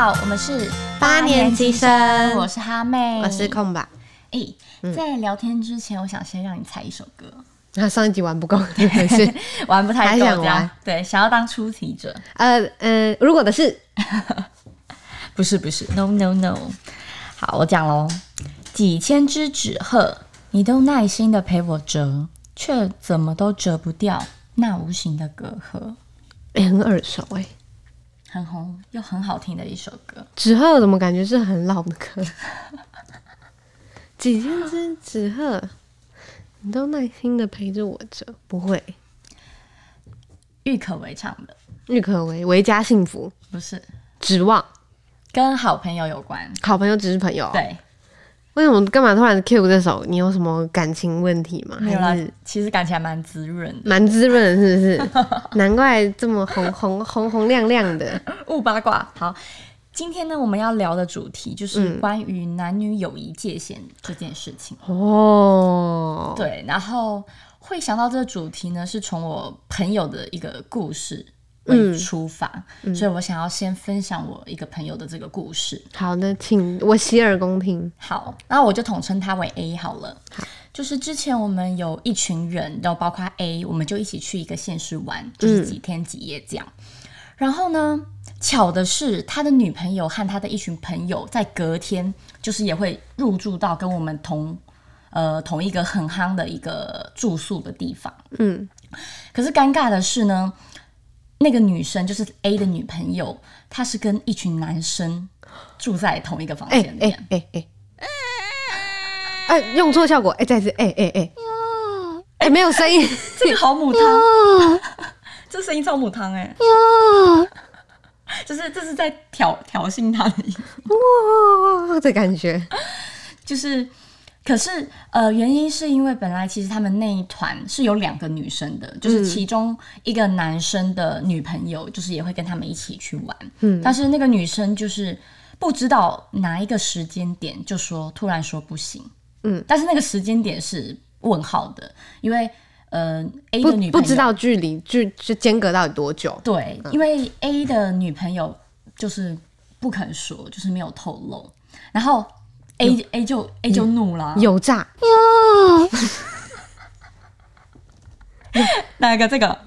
好，我们是八年级生，我是哈妹，我是空吧。哎、欸，在聊天之前，我想先让你猜一首歌。那、啊、上一集玩不够，还是 玩不太够？想玩？对，想要当出题者。呃呃，如果的 是，不是不是，no no no。好，我讲喽。几千只纸鹤，你都耐心的陪我折，却怎么都折不掉那无形的隔阂。哎、欸，很耳熟哎、欸，很红又很好听的一首歌。纸鹤怎么感觉是很老的歌？几千只纸鹤，你都耐心的陪着我着，不会？郁可唯唱的。郁可唯，唯家幸福不是？指望跟好朋友有关。好朋友只是朋友。对。为什么干嘛突然 cue 这首？你有什么感情问题吗？没有啦，其实感情还蛮滋润的，蛮滋润，是不是？难怪这么红红红红亮亮的。勿八卦。好，今天呢，我们要聊的主题就是关于男女友谊界限这件事情。哦、嗯，对，然后会想到这个主题呢，是从我朋友的一个故事。为出发、嗯，所以我想要先分享我一个朋友的这个故事。好的，请我洗耳恭听。好，那我就统称他为 A 好了。好，就是之前我们有一群人，然后包括 A，我们就一起去一个县市玩，就是几天几夜这样、嗯。然后呢，巧的是，他的女朋友和他的一群朋友在隔天，就是也会入住到跟我们同呃同一个很夯的一个住宿的地方。嗯，可是尴尬的是呢。那个女生就是 A 的女朋友，她是跟一群男生住在同一个房间里面。哎哎哎哎，用错效果，哎、欸，再次，哎哎哎，哎、欸，没有声音，这个好母汤，这声音超母汤哎，就是这是在挑挑衅他的意思，哇，这感觉。就是。可是，呃，原因是因为本来其实他们那一团是有两个女生的，嗯，就是其中一个男生的女朋友，就是也会跟他们一起去玩。嗯，但是那个女生就是不知道哪一个时间点，就说突然说不行。嗯，但是那个时间点是问号的，因为呃，A 的女朋友不，不知道距离距是间隔到底多久。对，嗯，因为 A 的女朋友就是不肯说，就是没有透露，然后。A A 就 A 就怒了，有诈哟！哪个这个？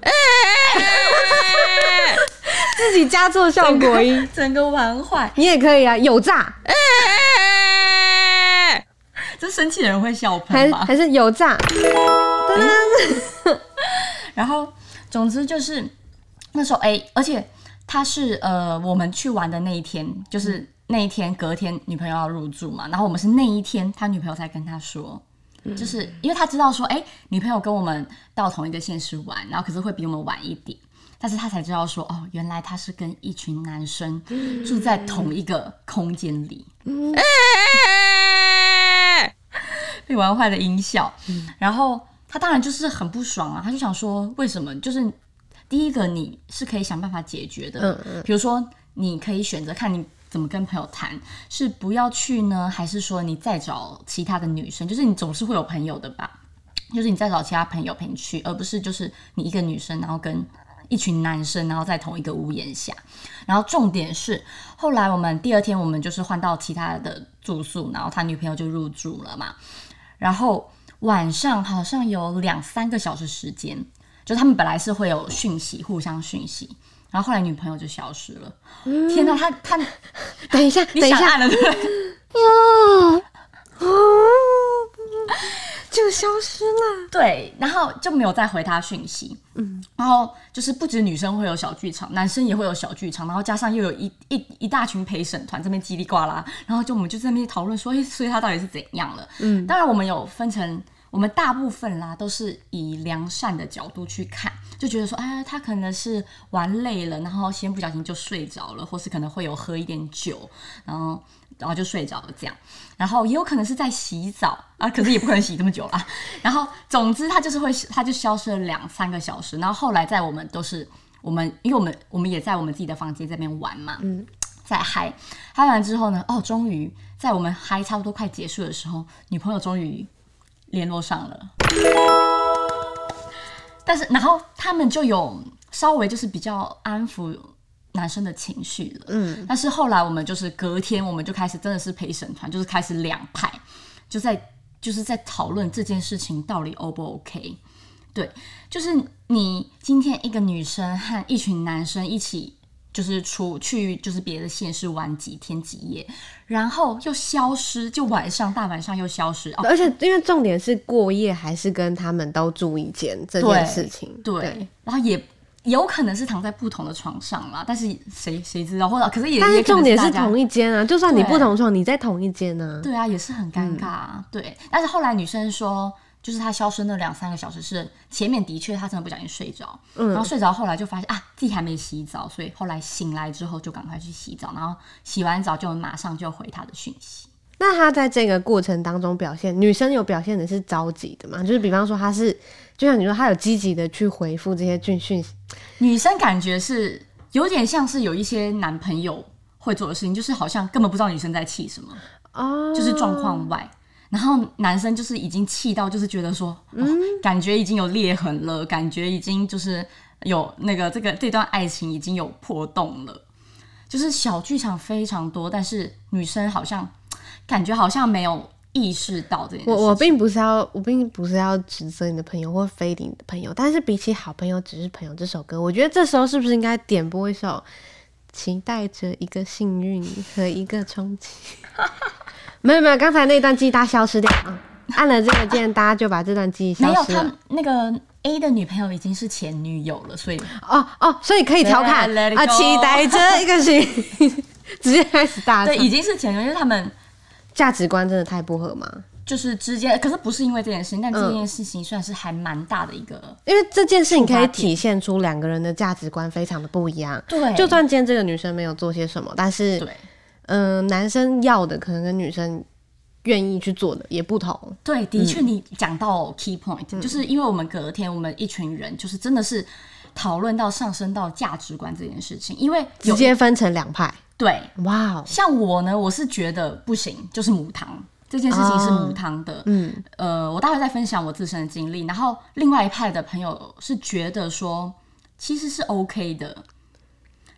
自己加错效果音，整个，整个玩坏。你也可以啊，有诈！这生气的人会笑喷吗？还是有诈？然后，总之就是那时候 A，而且他是呃，我们去玩的那一天，就是。那一天隔天女朋友要入住嘛，然后我们是那一天他女朋友才跟他说，嗯、就是因为他知道说，哎、欸，女朋友跟我们到同一个县市玩，然后可是会比我们晚一点，但是他才知道说，哦，原来他是跟一群男生住在同一个空间里，嗯、被玩坏的音效、嗯，然后他当然就是很不爽啊，他就想说，为什么？就是第一个你是可以想办法解决的，嗯嗯，比如说你可以选择看你。怎么跟朋友谈？是不要去呢，还是说你再找其他的女生？就是你总是会有朋友的吧？就是你再找其他朋友陪你去，而不是就是你一个女生，然后跟一群男生，然后在同一个屋檐下。然后重点是，后来我们第二天我们就是换到其他的住宿，然后他女朋友就入住了嘛。然后晚上好像有两三个小时时间，就他们本来是会有讯息，互相讯息。然后后来女朋友就消失了。嗯、天哪，他他 等一下，等一下了，对？哟，哦，就消失了。对，然后就没有再回他讯息。嗯，然后就是不止女生会有小剧场，男生也会有小剧场，然后加上又有一一一大群陪审团这边叽里呱啦，然后就我们就在那边讨论说，哎，所以他到底是怎样了？嗯，当然我们有分成。我们大部分啦都是以良善的角度去看，就觉得说，哎，他可能是玩累了，然后先不小心就睡着了，或是可能会有喝一点酒，然后然后就睡着了这样。然后也有可能是在洗澡啊，可是也不可能洗这么久啦。然后总之他就是会，他就消失了两三个小时。然后后来在我们都是我们，因为我们我们也在我们自己的房间这边玩嘛，嗯，在嗨嗨完之后呢，哦，终于在我们嗨差不多快结束的时候，女朋友终于。联络上了，但是然后他们就有稍微就是比较安抚男生的情绪了。嗯，但是后来我们就是隔天，我们就开始真的是陪审团，就是开始两派，就在就是在讨论这件事情到底 O 不 OK。对，就是你今天一个女生和一群男生一起。就是出去，就是别的县市玩几天几夜，然后又消失，就晚上大晚上又消失。而且因为重点是过夜，还是跟他们都住一间这件事情。对，对，然后也有可能是躺在不同的床上啦，但是谁谁知道？或者可是也，但是重点是同一间啊，就算你不同床，你在同一间呢、啊。对啊，也是很尴尬、啊嗯。对，但是后来女生说。就是他消失那两三个小时，是前面的确他真的不小心睡着，嗯，然后睡着后来就发现啊自己还没洗澡，所以后来醒来之后就赶快去洗澡，然后洗完澡就马上就回他的讯息。那他在这个过程当中表现，女生有表现的是着急的吗？就是比方说他是，就像你说他有积极的去回复这些讯讯息，女生感觉是有点像是有一些男朋友会做的事情，就是好像根本不知道女生在气什么，哦，就是状况外。然后男生就是已经气到，就是觉得说，嗯哦、感觉已经有裂痕了，感觉已经就是有那个这个这段爱情已经有破洞了，就是小剧场非常多，但是女生好像感觉好像没有意识到这件事。我我并不是要我并不是要指责你的朋友或非你的朋友，但是比起好朋友只是朋友这首歌，我觉得这时候是不是应该点播一首期待着一个幸运和一个冲击？没有没有，刚才那段记忆大家消失掉啊！按了这个键，大家就把这段记忆消失了。没有，他那个 A 的女朋友已经是前女友了，所以哦哦，所以可以调侃啊！期待着一个幸运，直接开始大对，已经是前女友，因为他们价值观真的太不合嘛。就是之间，可是不是因为这件事情，但这件事情算是还蛮大的一个，因为这件事情可以体现出两个人的价值观非常的不一样。对，就算今天这个女生没有做些什么，但是对。嗯、呃，男生要的可能跟女生愿意去做的也不同。对，的确，你讲到 key point，、嗯、就是因为我们隔天我们一群人就是真的是讨论到上升到价值观这件事情，因为直接分成两派。对，哇、wow，像我呢，我是觉得不行，就是母汤这件事情是母汤的。嗯，呃，我待会再分享我自身的经历，然后另外一派的朋友是觉得说其实是 OK 的。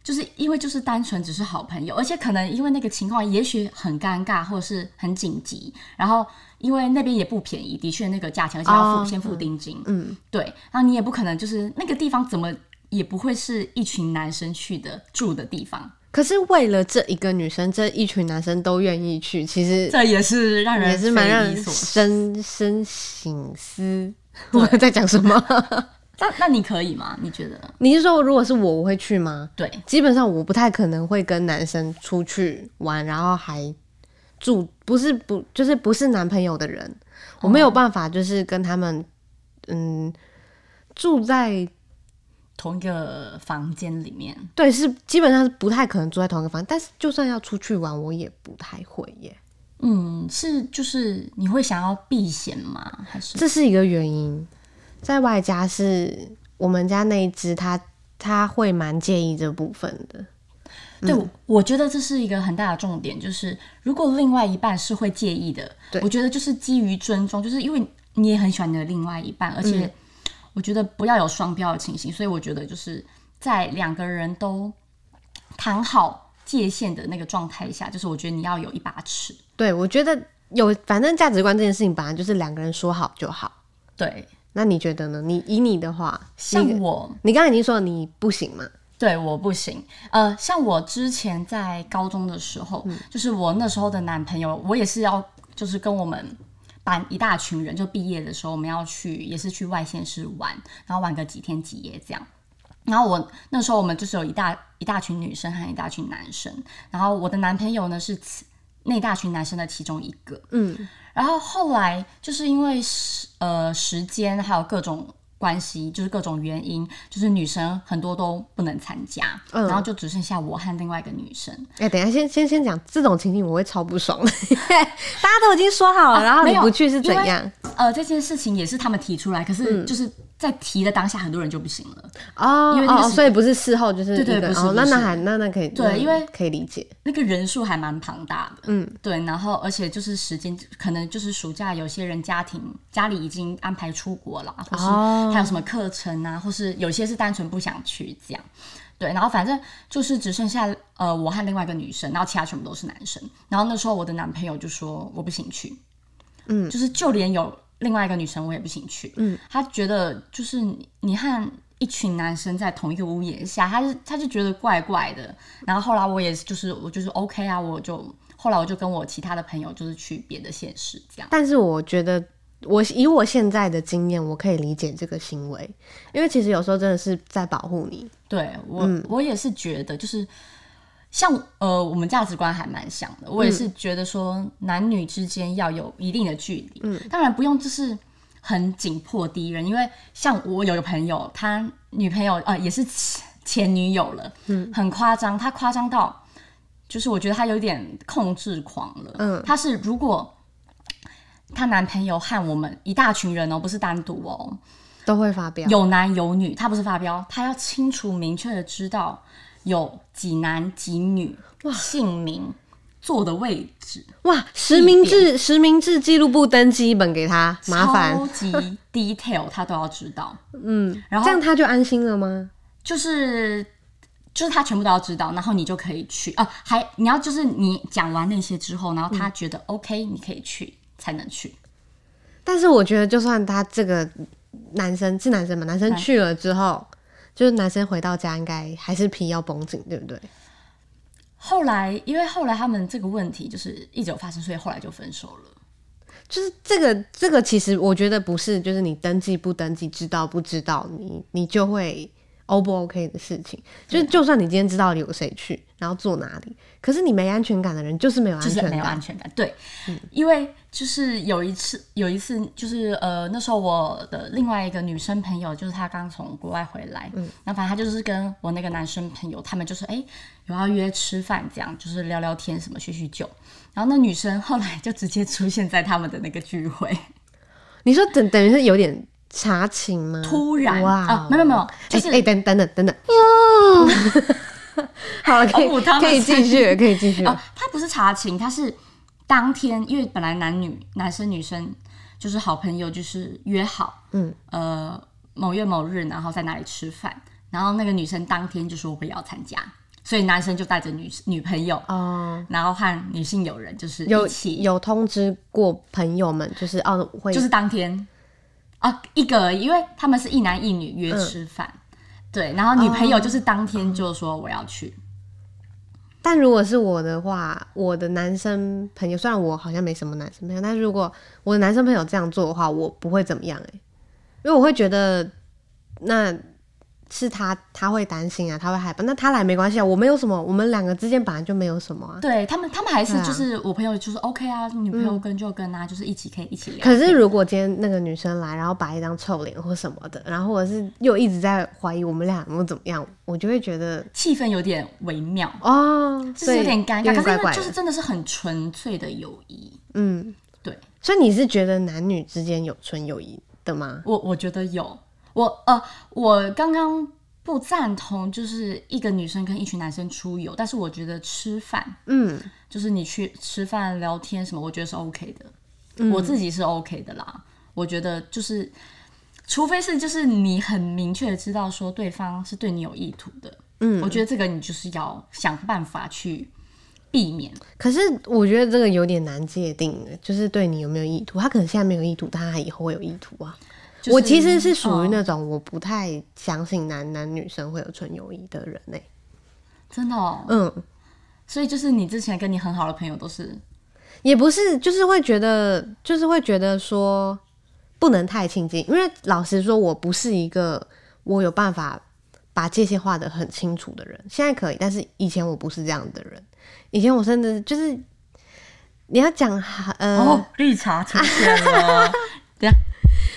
就是因为就是单纯只是好朋友，而且可能因为那个情况也许很尴尬或者是很紧急，然后因为那边也不便宜，的确那个价钱，而且要付、oh, 先付定金，嗯，对，然后你也不可能就是那个地方怎么也不会是一群男生去的住的地方。可是为了这一个女生，这一群男生都愿意去，其实这也是让人也是蛮让人深深省思。我在讲什么？那那你可以吗？你觉得？你是说如果是我，我会去吗？对，基本上我不太可能会跟男生出去玩，然后还住不是不就是不是男朋友的人，我没有办法就是跟他们嗯住在同一个房间里面。对，是基本上是不太可能住在同一个房间，但是就算要出去玩，我也不太会耶。嗯，是就是你会想要避嫌吗？还是这是一个原因？在外加是我们家那一只，他他会蛮介意这部分的。对、嗯，我觉得这是一个很大的重点，就是如果另外一半是会介意的，对，我觉得就是基于尊重，就是因为你也很喜欢你的另外一半，而且我觉得不要有双标的情形，所以我觉得就是在两个人都谈好界限的那个状态下，就是我觉得你要有一把尺。对，我觉得有，反正价值观这件事情本来就是两个人说好就好。对。那你觉得呢？你以你的话，像我，你刚才已经说你不行嘛？对，我不行。呃，像我之前在高中的时候，嗯，就是我那时候的男朋友，我也是要，就是跟我们班一大群人，就毕业的时候，我们要去，也是去外县市玩，然后玩个几天几夜这样。然后我那时候我们就是有一大一大群女生和一大群男生，然后我的男朋友呢是那大群男生的其中一个，嗯。然后后来就是因为时呃时间还有各种关系，就是各种原因，就是女生很多都不能参加，嗯，然后就只剩下我和另外一个女生。哎，等一下先先先讲这种情景，我会超不爽的。大家都已经说好了，啊，然后你不去是怎样？呃，这件事情也是他们提出来，可是就是。嗯在提的当下，很多人就不行了。哦，因为那个、哦，所以不是事后就是对对，不是，不是，那那还那那可以对，因为可以理解。那个人数还蛮庞大的，嗯，对，然后而且就是时间可能就是暑假，有些人家庭家里已经安排出国了，或是还有什么课程啊，或是有些是单纯不想去这样，对，然后反正就是只剩下呃我和另外一个女生，然后其他全部都是男生。然后那时候我的男朋友就说我不行去，嗯，就是就连有另外一个女生我也不行去，嗯，他觉得就是你和一群男生在同一个屋檐下，他就他就觉得怪怪的。然后后来我也就是我就是 OK 啊，我就后来我就跟我其他的朋友就是去别的县市这样。但是我觉得。我以我现在的经验，我可以理解这个行为，因为其实有时候真的是在保护你。对我，嗯、我也是觉得，就是像呃，我们价值观还蛮像的。我也是觉得说，男女之间要有一定的距离。嗯，当然不用就是很紧迫敌人，因为像我有个朋友，他女朋友呃也是前女友了，嗯，很夸张，他夸张到就是我觉得他有点控制狂了。嗯，他是如果。她男朋友和我们一大群人哦，不是单独哦，都会发飙，有男有女。他不是发飙，他要清楚明确的知道有几男几女，哇，姓名、坐的位置，哇，实名制实名制记录簿登记本给他，麻烦，超级 detail，他都要知道。嗯，然后这样他就安心了吗？就是就是他全部都要知道，然后你就可以去啊。还你要就是你讲完那些之后，然后他觉得 OK，你可以去。才能去，但是我觉得，就算他这个男生是男生嘛，男生去了之后，就是男生回到家，应该还是皮要绷紧，对不对？后来，因为后来他们这个问题就是一直有发生，所以后来就分手了。就是这个，这个其实我觉得不是，就是你登记不登记，知道不知道，你你就会。O 不 OK 的事情，就是就算你今天知道有谁去，然后坐哪里，可是你没安全感的人就是没有安全感，没有安全感。对，嗯、因为就是有一次，有一次就是呃，那时候我的另外一个女生朋友，就是她刚从国外回来，嗯，那反正她就是跟我那个男生朋友，他们就是哎、欸、有要约吃饭，这样就是聊聊天什么，叙叙旧。然后那女生后来就直接出现在他们的那个聚会，你说等等于是有点。查寝吗？突然哇。啊，没有没有，就是哎，等等等等等。哟，好了，可以可以继续，可以继续。他不是查寝，他是当天，因为本来男女男生女生就是好朋友，就是约好，嗯。呃某月某日，然后在哪里吃饭，然后那个女生当天就说我也要参加，所以男生就带着女女朋友哦，然后和女性友人就是一起。有有通知过朋友们，就是哦会。就是当天。啊，一个而已，因为他们是一男一女约吃饭，嗯、对，然后女朋友就是当天就说我要去。哦、但如果是我的话，我的男生朋友，虽然我好像没什么男生朋友，但是如果我的男生朋友这样做的话，我不会怎么样哎，因为我会觉得那。是他，他会担心啊，他会害怕。那他来没关系啊，我们有什么，我们两个之间本来就没有什么啊。对他们，他们还是就是我朋友，就是 OK 啊，女朋友跟就跟啊，嗯、就是一起可以一起聊。可是如果今天那个女生来，然后摆一张臭脸或什么的，然后或者是又一直在怀疑我们俩有没有怎么样，我就会觉得气氛有点微妙哦，就是有点尴尬。可是就是真的是很纯粹的友谊，嗯，对。所以你是觉得男女之间有纯友谊的吗？我我觉得有，我呃，我刚刚。不赞同，就是一个女生跟一群男生出游，但是我觉得吃饭，嗯，就是你去吃饭聊天什么，我觉得是 OK 的，嗯、我自己是 OK 的啦。我觉得就是，除非是就是你很明确的知道说对方是对你有意图的，嗯，我觉得这个你就是要想办法去避免。可是我觉得这个有点难界定，就是对你有没有意图，他可能现在没有意图，但他以后会有意图啊。就是、我其实是属于那种我不太相信男男女生会有纯友谊的人呢、欸，真的哦，嗯，所以就是你之前跟你很好的朋友都是，也不是，就是会觉得，就是会觉得说不能太亲近，因为老实说，我不是一个我有办法把界限画的很清楚的人，现在可以，但是以前我不是这样的人，以前我甚至就是你要讲呃，哦、绿茶出现了。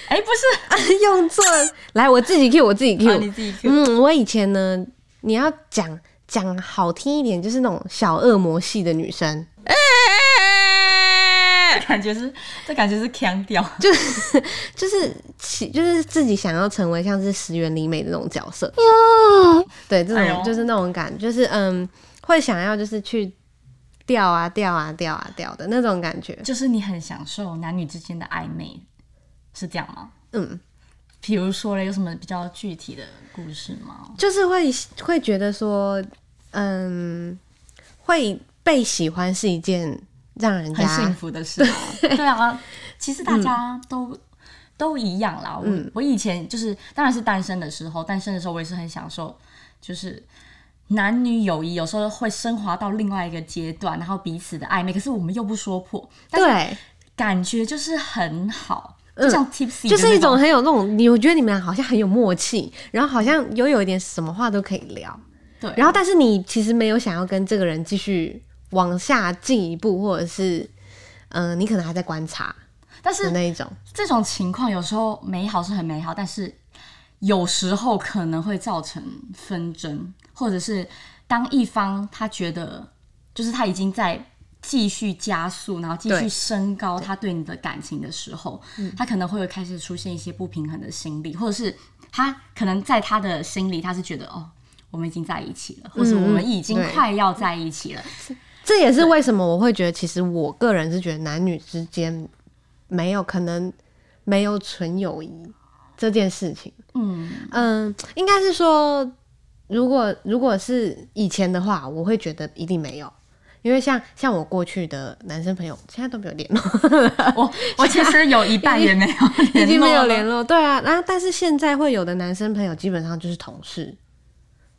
哎，欸、不是。用错，来我自己 Q 我自己 Q，、啊、你自己 Q。嗯，我以前呢，你要讲讲好听一点，就是那种小恶魔系的女生，欸、这感觉是这感觉是腔调，就是就是其就是自己想要成为像是石原里美的那种角色。哟，对，这种、哎、就是那种感，就是嗯，会想要就是去钓啊钓啊钓啊钓的那种感觉，就是你很享受男女之间的暧昧。是这样吗？嗯，比如说嘞，有什么比较具体的故事吗？就是会会觉得说，嗯，会被喜欢是一件让人家很幸福的事。对啊，其实大家都、嗯、都一样啦。我、嗯、我以前就是，当然是单身的时候，单身的时候我也是很享受，就是男女友谊有时候会升华到另外一个阶段，然后彼此的暧昧，可是我们又不说破，对，感觉就是很好。就像 tipsy，就是一种很有那种，你我觉得你们俩好像很有默契，然后好像又有一点什么话都可以聊，对。然后但是你其实没有想要跟这个人继续往下进一步，或者是嗯、呃，你可能还在观察，但是那一种这种情况有时候美好是很美好，但是有时候可能会造成纷争，或者是当一方他觉得就是他已经在。继续加速，然后继续升高他对你的感情的时候，他可能会开始出现一些不平衡的心理，或者是他可能在他的心里，他是觉得哦，我们已经在一起了，或者我们已经快要在一起了。这也是为什么我会觉得，其实我个人是觉得男女之间没有可能没有纯友谊这件事情。嗯嗯，应该是说，如果如果是以前的话，我会觉得一定没有。因为像像我过去的男生朋友，现在都没有联络。我我其实有一半也没有联络，已经没有联络。对啊，然后但是现在会有的男生朋友基本上就是同事。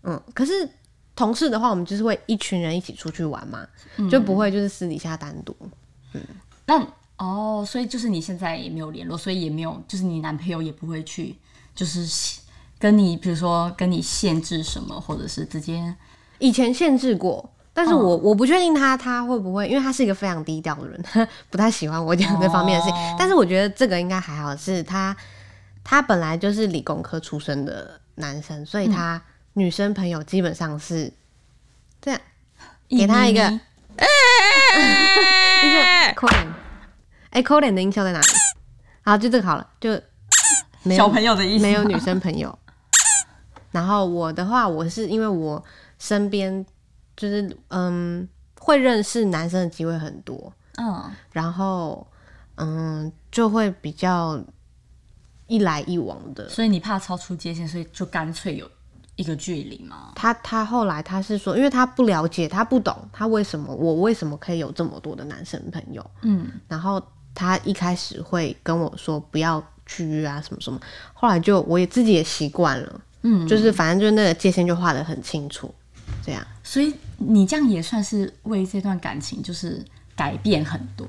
嗯，可是同事的话，我们就是会一群人一起出去玩嘛，嗯、就不会就是私底下单独。嗯，那哦，所以就是你现在也没有联络，所以也没有，就是你男朋友也不会去，就是跟你，比如说跟你限制什么，或者是直接以前限制过。但是我我不确定他他会不会，因为他是一个非常低调的人，不太喜欢我讲这方面的事情。Oh. 但是我觉得这个应该还好，是他他本来就是理工科出身的男生，所以他女生朋友基本上是这样，给他一个，一个 Colin，哎 Colin 的音效在哪里？好，就这个好了，就没有小朋友的意思，没有女生朋友。然后我的话，我是因为我身边。就是嗯，会认识男生的机会很多，嗯，然后嗯，就会比较一来一往的。所以你怕超出界限，所以就干脆有一个距离吗？他他后来他是说，因为他不了解，他不懂他为什么我为什么可以有这么多的男生朋友，嗯，然后他一开始会跟我说不要去约啊什么什么，后来就我也自己也习惯了，嗯，就是反正就那个界限就画得很清楚。这样，所以你这样也算是为这段感情就是改变很多。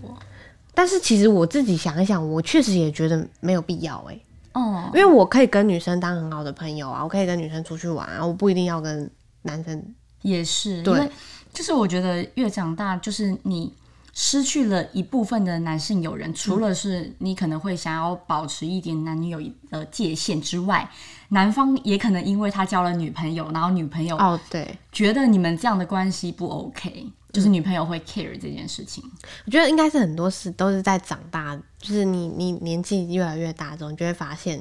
但是其实我自己想一想，我确实也觉得没有必要哎、欸。哦，因为我可以跟女生当很好的朋友啊，我可以跟女生出去玩啊，我不一定要跟男生。也是，对，因为就是我觉得越长大，就是你。失去了一部分的男性友人，除了是你可能会想要保持一点男女友谊的界限之外，男方也可能因为他交了女朋友，然后女朋友哦对，觉得你们这样的关系不 OK，就是女朋友会 care 这件事情。我觉得应该是很多事都是在长大，就是你你年纪越来越大之后，你就会发现，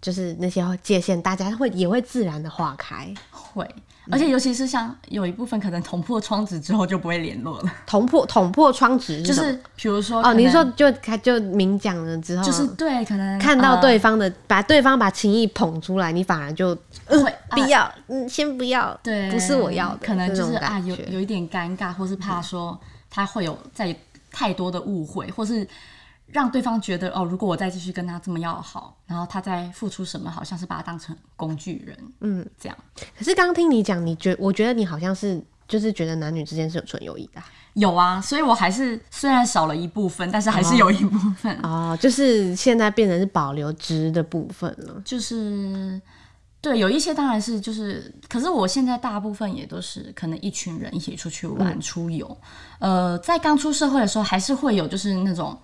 就是那些界限，大家会也会自然的化开，会。而且尤其是像有一部分可能捅破窗纸之后就不会联络了。捅破捅破窗纸就是比如说哦，你说就开就明讲了之后，就是对，可能看到对方的、呃、把对方把情意捧出来，你反而就会、呃、不要，嗯，先不要，对，不是我要的，可能就是啊有有一点尴尬，或是怕说他会有再太多的误会，或是。让对方觉得哦，如果我再继续跟他这么要好，然后他再付出什么，好像是把他当成工具人，嗯，这样。可是刚听你讲，你觉我觉得你好像是就是觉得男女之间是有纯友谊的。有啊，所以我还是虽然少了一部分，但是还是有一部分哦，哦，就是现在变成是保留值的部分了。就是对，有一些当然是就是，可是我现在大部分也都是可能一群人一起出去玩、嗯、出游。呃，在刚出社会的时候，还是会有就是那种。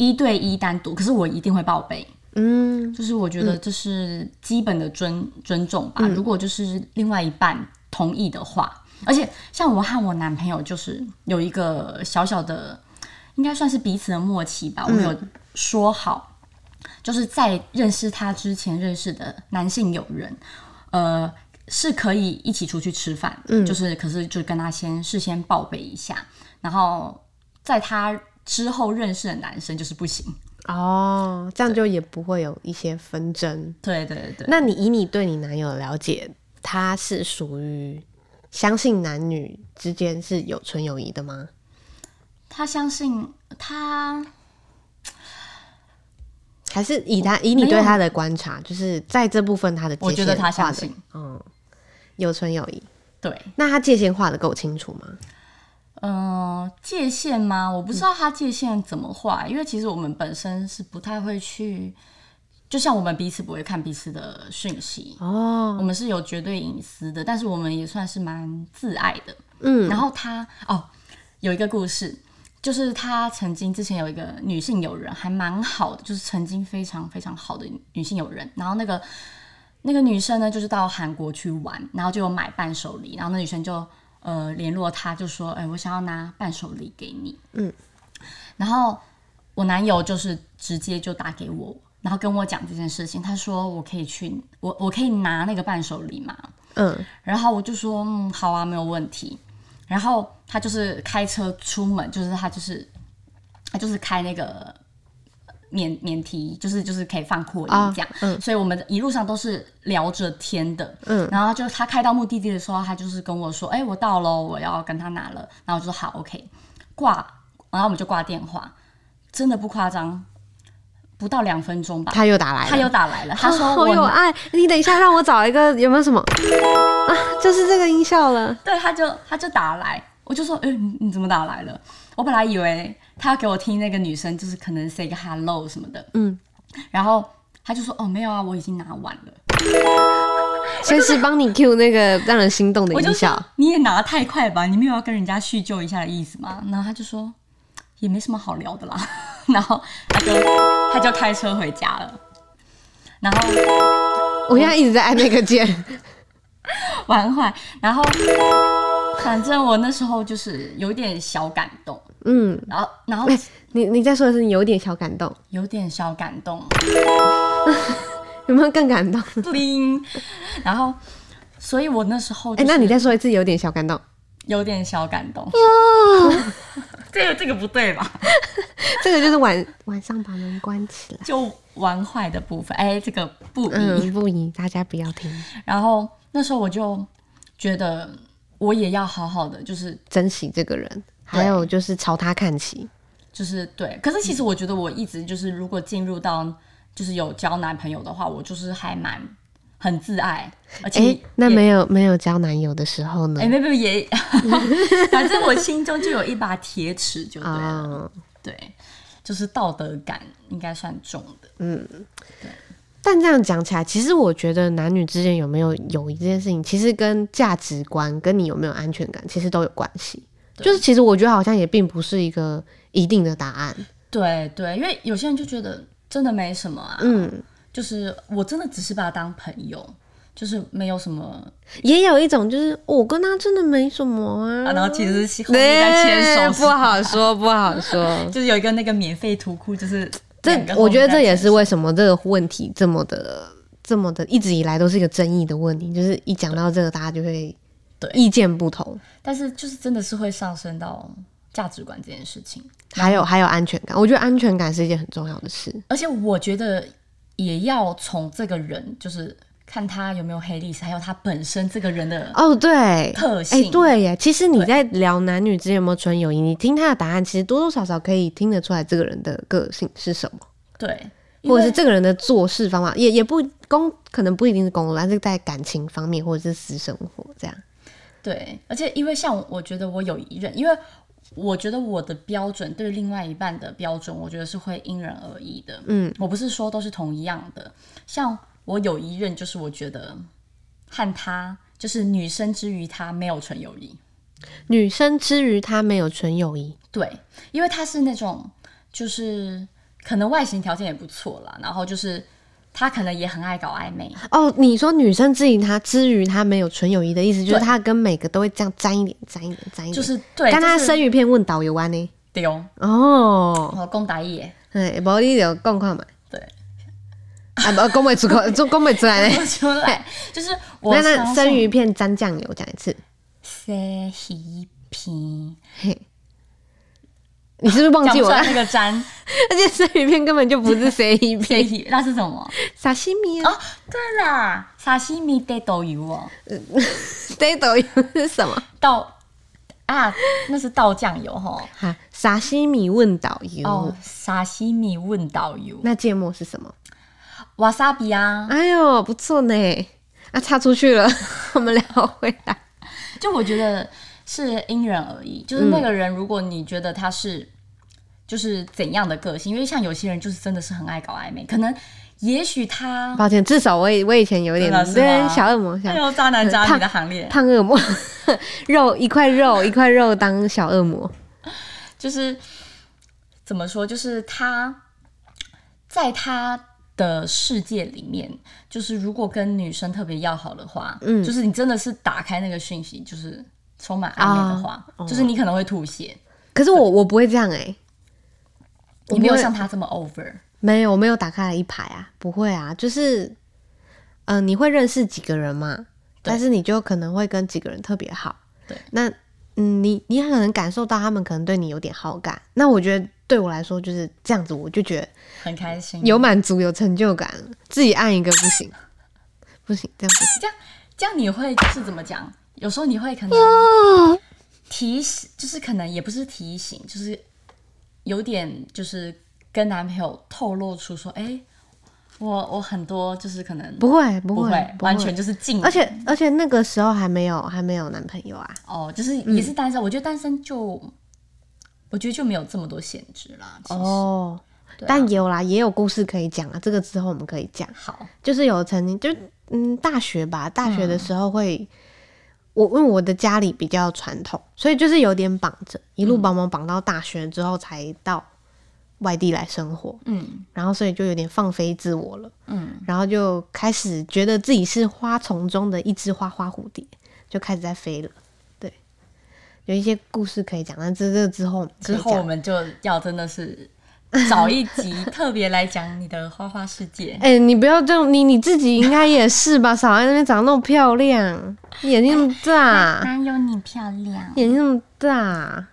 一对一单独，可是我一定会报备，嗯，就是我觉得这是基本的尊、嗯、尊重吧。如果就是另外一半同意的话，嗯、而且像我和我男朋友就是有一个小小的，应该算是彼此的默契吧。我们有说好，就是在认识他之前认识的男性友人，呃，是可以一起出去吃饭，嗯，就是可是就跟他先事先报备一下，然后在他。之后认识的男生就是不行哦，这样就也不会有一些纷争。对对对。那你以你对你男友的了解，他是属于相信男女之间是有纯友谊的吗？他相信他，还是以他以你对他的观察，就是在这部分他的界限，我觉得他相信，嗯，有纯友谊。对，那他界限画的够清楚吗？嗯、呃，界限吗？我不知道他界限怎么画，嗯，因为其实我们本身是不太会去，就像我们彼此不会看彼此的讯息哦，我们是有绝对隐私的，但是我们也算是蛮自爱的，嗯。然后他哦，有一个故事，就是他曾经之前有一个女性友人，还蛮好的，就是曾经非常非常好的女性友人，然后那个。那个女生呢，就是到韩国去玩，然后就有买伴手礼，然后那女生就呃联络他，就说：“哎、欸，我想要拿伴手礼给你。”嗯，然后我男友就是直接就打给我，然后跟我讲这件事情。他说：“我可以去，我我可以拿那个伴手礼吗？”嗯，然后我就说：“嗯，好啊，没有问题。”然后他就是开车出门，就是他就是他就是开那个。免免提就是就是可以放扩音这样、哦嗯，所以我们一路上都是聊着天的。嗯，然后就他开到目的地的时候，他就是跟我说：“哎、欸，我到了，我要跟他拿了。”然后我就说：“好，OK。”挂，然后我们就挂电话，真的不夸张，不到两分钟吧，他又打来了，他又打来了。他说：“好有爱，你等一下让我找一个有没有什么啊？就是这个音效了。”对，他就他就打来，我就说：“哎、欸，你你怎么打来了？”我本来以为。他要给我听那个女生，就是可能 say 个 hello 什么的，嗯，然后他就说哦没有啊，我已经拿完了，先是帮你 cue 那个让人心动的音效。你也拿得太快吧？你没有要跟人家叙旧一下的意思吗？然后他就说也没什么好聊的啦，然后他就他就开车回家了。然后我现在一直在按那个键，玩坏。然后反正我那时候就是有点小感动。嗯，然后，然后、欸、你你再说的是你有点小感动，有点小感动，有没有更感动？然后，所以我那时候、就是，哎、欸，那你再说一次，有点小感动，有点小感动哟，这个这个不对吧？这个就是晚晚上把门关起来，就玩坏的部分。哎、欸，这个不宜、嗯、不宜，大家不要听。然后那时候我就觉得，我也要好好的，就是珍惜这个人。还有就是朝他看齐，就是对。可是其实我觉得我一直就是，如果进入到就是有交男朋友的话，我就是还蛮很自爱。而且、欸、那没有没有交男友的时候呢？哎、欸，没有没有也，反正我心中就有一把铁尺，就对了、哦。对，就是道德感应该算重的。嗯，对。但这样讲起来，其实我觉得男女之间有没有友谊这件事情，其实跟价值观跟你有没有安全感，其实都有关系。就是其实我觉得好像也并不是一个一定的答案。对对，因为有些人就觉得真的没什么啊。嗯，就是我真的只是把他当朋友，就是没有什么。也有一种就是我跟他真的没什么啊，啊然后其实是后面在牵手，不好说 不好说。就是有一个那个免费图库，就是这我觉得这也是为什么这个问题这么的这么的一直以来都是一个争议的问题，就是一讲到这个大家就会。对，意见不同，但是就是真的是会上升到价值观这件事情，还有还有安全感。我觉得安全感是一件很重要的事，而且我觉得也要从这个人，就是看他有没有黑历史，还有他本身这个人的哦，对特性，欸、对耶。其实你在聊男女之间有没有纯友谊，你听他的答案，其实多多少少可以听得出来这个人的个性是什么，对，或者是这个人的做事方法，也也不公，可能不一定是公路，但是在感情方面或者是私生活这样。对，而且因为像我觉得我有一任，因为我觉得我的标准对另外一半的标准，我觉得是会因人而异的。嗯，我不是说都是同一样的。像我有一任，就是我觉得和他就是女生之于他没有纯友谊，女生之于他没有纯友谊。对，因为他是那种就是可能外形条件也不错啦，然后就是。他可能也很爱搞暧昧哦。你说女生之疑他之于他没有纯友谊的意思，就是他跟每个都会这样沾一点、沾一点、沾一点，就是对。但他生鱼片问导游湾呢？对哦。哦，我讲台语。对，无你就讲看嘛。对。啊，不，讲不出口，就 讲不出来呢。出来，就是我那那生鱼片沾酱油，讲一次。生鱼片。嘿。你是不是忘记我那个 粘？而且生鱼片根本就不是生鱼片，那是什么？沙西米啊！哦，对啦，沙西米得豆油哦。得豆油是什么？豆啊，那是豆酱油哈。哈，沙西米问导游。哦，沙西米问导游。那芥末是什么？瓦萨比啊。哎呦，不错呢。啊，插出去了，我们聊回来。就我觉得是因人而异，就是那个人，如果你觉得他是就是怎样的个性，嗯、因为像有些人就是真的是很爱搞暧昧，可能也许他，抱歉，至少我我以前有一点对小恶魔，像有渣男渣女的行列，胖恶魔，肉一块肉一块肉当小恶魔，就是怎么说，就是他在他。的世界里面，就是如果跟女生特别要好的话，嗯，就是你真的是打开那个讯息，就是充满暧昧的话，啊、就是你可能会吐血。可是我我不会这样哎、欸，你没有像他这么 over，没有，我没有打开来一排啊，不会啊，就是，嗯、呃，你会认识几个人嘛？但是你就可能会跟几个人特别好，对，那嗯，你你可能感受到他们可能对你有点好感，那我觉得。对我来说就是这样子，我就觉得很开心，有满足，有成就感。自己按一个不行，不行，这样不行。这样这样你会是怎么讲？有时候你会可能提醒，就是可能也不是提醒，就是有点就是跟男朋友透露出说，哎，我我很多就是可能不会不会完全就是禁，而且而且那个时候还没有还没有男朋友啊。哦，就是也是单身。我觉得单身就。我觉得就没有这么多限制啦。哦，啊、但有啦，也有故事可以讲啊。这个之后我们可以讲。好，就是有曾经，就嗯，大学吧，大学的时候会，嗯、我因为我的家里比较传统，所以就是有点绑着，一路绑绑绑到大学之后才到外地来生活。嗯，然后所以就有点放飞自我了。嗯，然后就开始觉得自己是花丛中的一只花花蝴蝶，就开始在飞了。对有一些故事可以讲，但这这之后之后我们就要真的是 找一集特别来讲你的花花世界。哎、欸，你不要这样，你你自己应该也是吧？少在那边长得那么漂亮，眼睛那么大，哪有你漂亮？眼睛那么大，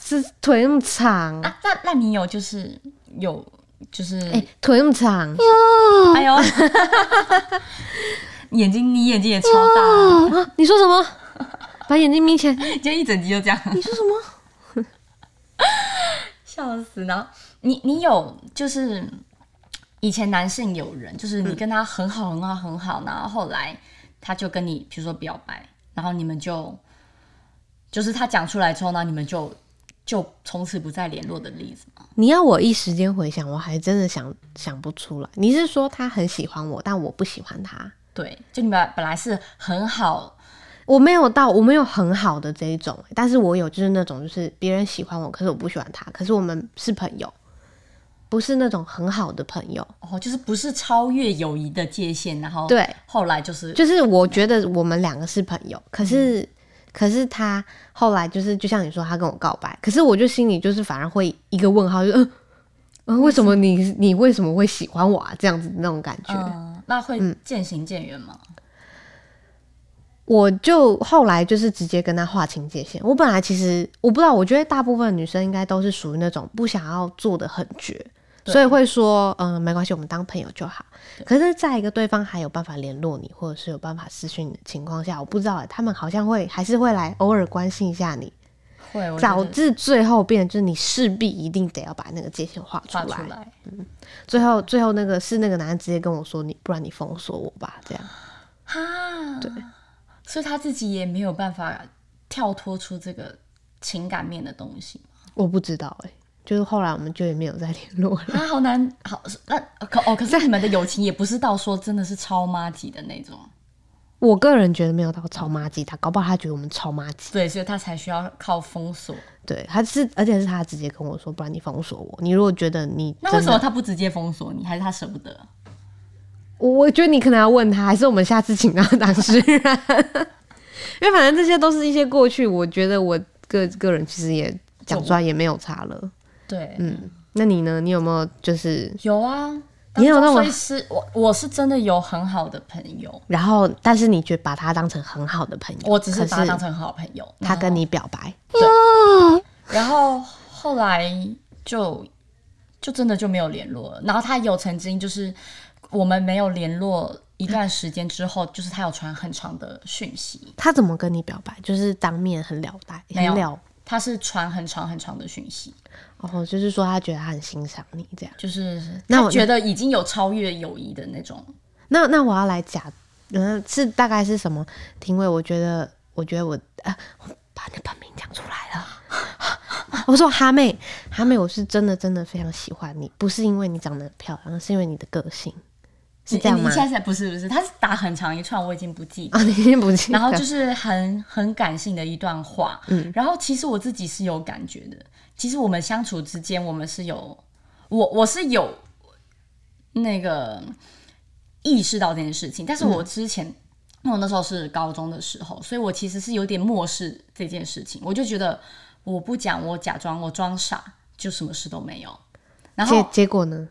是腿那么长。啊、那那你有就是有就是哎、欸，腿那么长哟，哎呦，眼睛你眼睛也超大啊！你说什么？把眼睛眯起来，今天一整集就这样。你说什么？笑死！然后你你有就是以前男性友人，就是你跟他很好很好很好，然后后来他就跟你比如说表白，然后你们就就是他讲出来之后呢，你们就就从此不再联络的例子吗？你要我一时间回想，我还真的想想不出来。你是说他很喜欢我，但我不喜欢他？对，就你们本来是很好。我没有到，我没有很好的这一种，但是我有就是那种，就是别人喜欢我，可是我不喜欢他，可是我们是朋友，不是那种很好的朋友哦，就是不是超越友谊的界限，然后对，后来就是就是我觉得我们两个是朋友，可是、嗯、可是他后来就是就像你说，他跟我告白，可是我就心里就是反而会一个问号，就嗯嗯，为什么你你为什么会喜欢我啊？这样子那种感觉，嗯、那会渐行渐远吗？嗯我就后来就是直接跟他划清界限。我本来其实我不知道，我觉得大部分女生应该都是属于那种不想要做的很绝，对所以会说，嗯，没关系，我们当朋友就好。可是，在一个对方还有办法联络你，或者是有办法私讯你的情况下，我不知道他们好像会还是会来偶尔关心一下你，会导致最后变成就是你势必一定得要把那个界限画出来。嗯，最后最后那个是那个男人直接跟我说，你不然你封锁我吧，这样。哈，对。所以他自己也没有办法跳脱出这个情感面的东西。我不知道哎、欸，就是后来我们就也没有再联络了。啊，好难，好那可哦，可是你们的友情也不是到说真的是超妈级的那种。我个人觉得没有到超妈级，他搞不好他觉得我们超妈级。对，所以他才需要靠封锁。对，他是而且是他直接跟我说，不然你封锁我。你如果觉得你那为什么他不直接封锁你，还是他舍不得？我觉得你可能要问他，还是我们下次请他当事人，因为反正这些都是一些过去。我觉得我个个人其实也讲出来也没有差了。对，嗯，那你呢？你有没有就是有啊？你有那种是我我是真的有很好的朋友，然后但是你觉得把他当成很好的朋友，我只是把他当成很好朋友，他跟你表白，对，然后后来就就真的就没有联络了。然后他有曾经就是我们没有联络一段时间之后，就是他有传很长的讯息。他怎么跟你表白？就是当面很了白，很了。他是传很长很长的讯息。哦，就是说他觉得他很欣赏你，这样。就是那我觉得已经有超越友谊的那种。那那我要来假，嗯，是大概是什么？廷尉，我觉得，我觉得我啊，我把你本名讲出来了。我说哈妹，哈妹，我是真的真的非常喜欢你，不是因为你长得漂亮，是因为你的个性，是这样吗？你现在不是不是，他是打很长一串，我已经不记得，哦，你已经不记得。然后就是很很感性的一段话，嗯，然后其实我自己是有感觉的。其实我们相处之间，我们是有我我是有那个。意识到这件事情，但是我之前，嗯、因为我那时候是高中的时候，所以我其实是有点漠视这件事情。我就觉得我不讲，我假装，我装傻，就什么事都没有。然后结结果呢？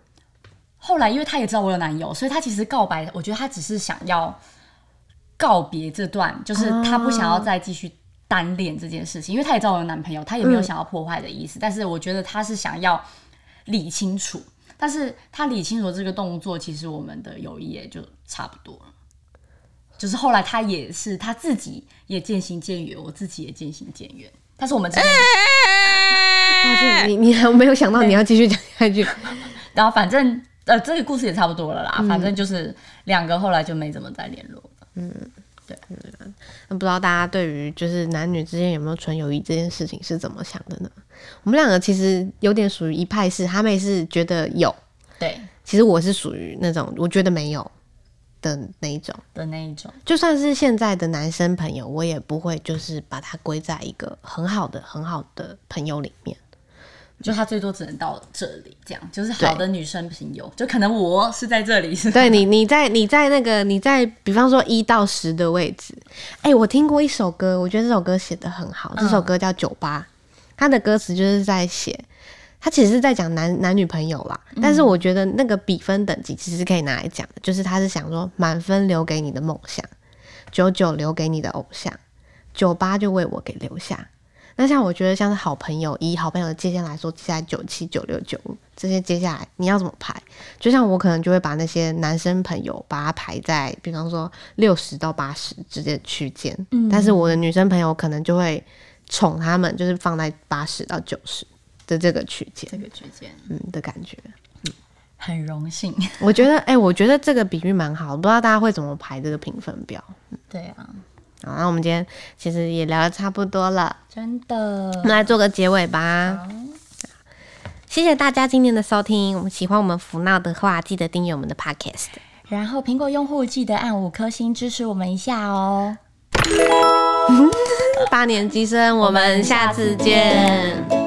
后来因为他也知道我有男友，所以他其实告白，我觉得他只是想要告别这段，就是他不想要再继续单恋这件事情，因为他也知道我有男朋友，他也没有想要破坏的意思。嗯、但是我觉得他是想要理清楚。但是他理清楚这个动作，其实我们的友谊也就差不多了。就是后来他也是他自己也渐行渐远，我自己也渐行渐远。但是我们之间，你你还没有想到你要继续讲下去，然后反正呃这个故事也差不多了啦。嗯、反正就是两个后来就没怎么再联络了。嗯，对。那不知道大家对于就是男女之间有没有纯友谊这件事情是怎么想的呢？我们两个其实有点属于一派是，哈妹是觉得有，对，其实我是属于那种我觉得没有的那一种的那一种。就算是现在的男生朋友，我也不会就是把他归在一个很好的很好的朋友里面，就他最多只能到这里，这样就是好的女生朋友，就可能我是在这里，是对你你在你在那个你在比方说一到十的位置。哎、欸，我听过一首歌，我觉得这首歌写的很好，这首歌叫《酒吧》。它的歌词就是在写，他其实是在讲男男女朋友啦。但是我觉得那个比分等级其实可以拿来讲的，就是他是想说满分留给你的梦想，九九留给你的偶像，九八就为我给留下。那像我觉得像是好朋友，以好朋友的界限来说，接下来九七九六九五这些接下来你要怎么排？就像我可能就会把那些男生朋友把它排在，比方说六十到八十之间区间，嗯、但是我的女生朋友可能就会。宠他们就是放在八十到九十的这个区间，这个区间，嗯的感觉，嗯，很荣幸。我觉得，哎、欸，我觉得这个比喻蛮好，不知道大家会怎么排这个评分表？对啊，好，那我们今天其实也聊的差不多了，真的，我们来做个结尾吧。好谢谢大家今天的收听，我们喜欢我们福闹的话，记得订阅我们的 Podcast，然后苹果用户记得按五颗星支持我们一下哦。八年级生，我们下次见。